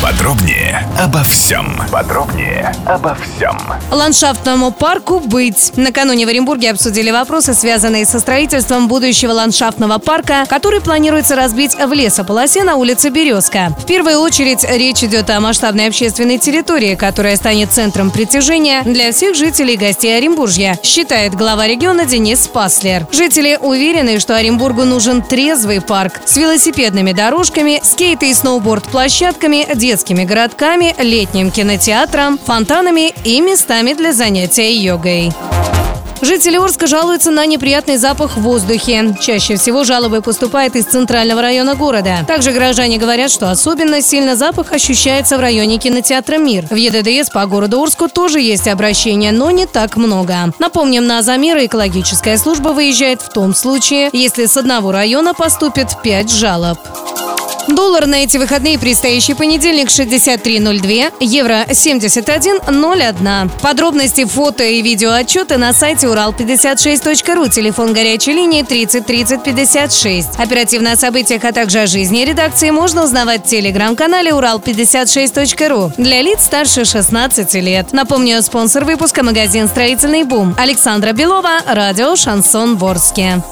Подробнее обо всем. Подробнее обо всем. Ландшафтному парку быть. Накануне в Оренбурге обсудили вопросы, связанные со строительством будущего ландшафтного парка, который планируется разбить в лесополосе на улице Березка. В первую очередь речь идет о масштабной общественной территории, которая станет центром притяжения для всех жителей и гостей Оренбуржья, считает глава региона Денис Спаслер. Жители уверены, что Оренбургу нужен трезвый парк с велосипедными дорожками, скейт и сноуборд-площадками, детскими городками, летним кинотеатром, фонтанами и местами для занятия йогой. Жители Орска жалуются на неприятный запах в воздухе. Чаще всего жалобы поступают из центрального района города. Также горожане говорят, что особенно сильно запах ощущается в районе кинотеатра «Мир». В ЕДДС по городу Орску тоже есть обращения, но не так много. Напомним, на замеры экологическая служба выезжает в том случае, если с одного района поступит 5 жалоб. Доллар на эти выходные предстоящий понедельник 63.02, евро 71.01. Подробности, фото и видео отчеты на сайте урал56.ру, телефон горячей линии 30 30 56. Оперативно о событиях, а также о жизни редакции можно узнавать в телеграм-канале урал56.ру для лиц старше 16 лет. Напомню, спонсор выпуска магазин «Строительный бум». Александра Белова, радио «Шансон Ворске».